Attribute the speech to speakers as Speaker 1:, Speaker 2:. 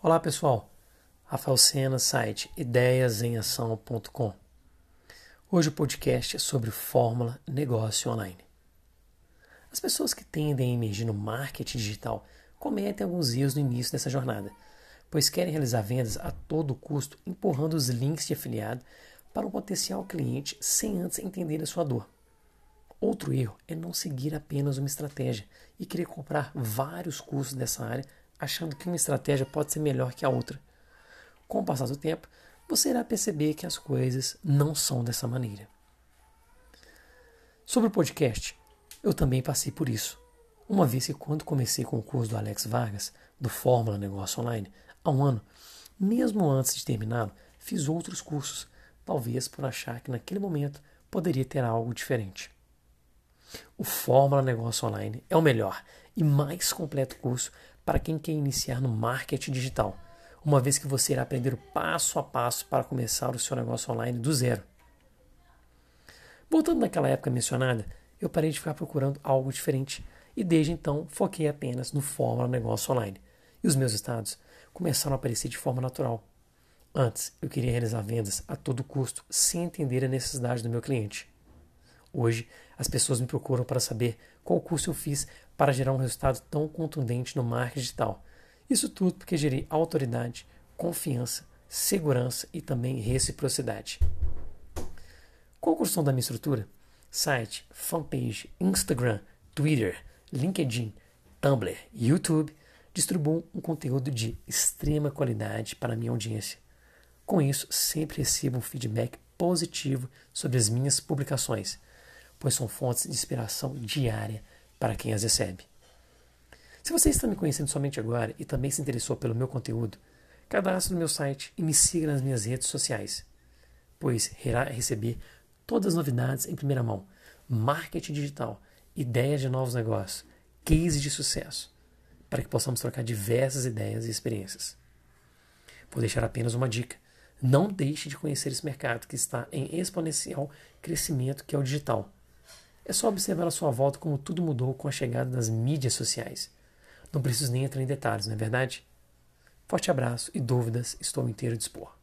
Speaker 1: Olá pessoal, Rafael Sena, site ideiasemação.com. Hoje o podcast é sobre fórmula negócio online. As pessoas que tendem a emergir no marketing digital cometem alguns erros no início dessa jornada, pois querem realizar vendas a todo custo empurrando os links de afiliado para um potencial cliente sem antes entender a sua dor. Outro erro é não seguir apenas uma estratégia e querer comprar vários cursos dessa área achando que uma estratégia pode ser melhor que a outra. Com o passar do tempo, você irá perceber que as coisas não são dessa maneira. Sobre o podcast, eu também passei por isso. Uma vez que quando comecei com o curso do Alex Vargas, do Fórmula Negócio Online, há um ano, mesmo antes de terminá-lo, fiz outros cursos, talvez por achar que naquele momento poderia ter algo diferente. O Fórmula Negócio Online é o melhor e mais completo curso para quem quer iniciar no marketing digital, uma vez que você irá aprender o passo a passo para começar o seu negócio online do zero. Voltando naquela época mencionada, eu parei de ficar procurando algo diferente e desde então foquei apenas no Fórmula Negócio Online. E os meus estados começaram a aparecer de forma natural. Antes, eu queria realizar vendas a todo custo, sem entender a necessidade do meu cliente. Hoje, as pessoas me procuram para saber qual curso eu fiz para gerar um resultado tão contundente no marketing digital. Isso tudo porque gerei autoridade, confiança, segurança e também reciprocidade. Qual a construção da minha estrutura? Site, fanpage, Instagram, Twitter, LinkedIn, Tumblr, YouTube distribuo um conteúdo de extrema qualidade para minha audiência. Com isso, sempre recebo um feedback positivo sobre as minhas publicações pois são fontes de inspiração diária para quem as recebe. Se você está me conhecendo somente agora e também se interessou pelo meu conteúdo, cadastre no meu site e me siga nas minhas redes sociais, pois irá receber todas as novidades em primeira mão, marketing digital, ideias de novos negócios, cases de sucesso, para que possamos trocar diversas ideias e experiências. Vou deixar apenas uma dica. Não deixe de conhecer esse mercado que está em exponencial crescimento, que é o digital. É só observar à sua volta como tudo mudou com a chegada das mídias sociais. Não preciso nem entrar em detalhes, não é verdade? Forte abraço e dúvidas, estou inteiro dispor.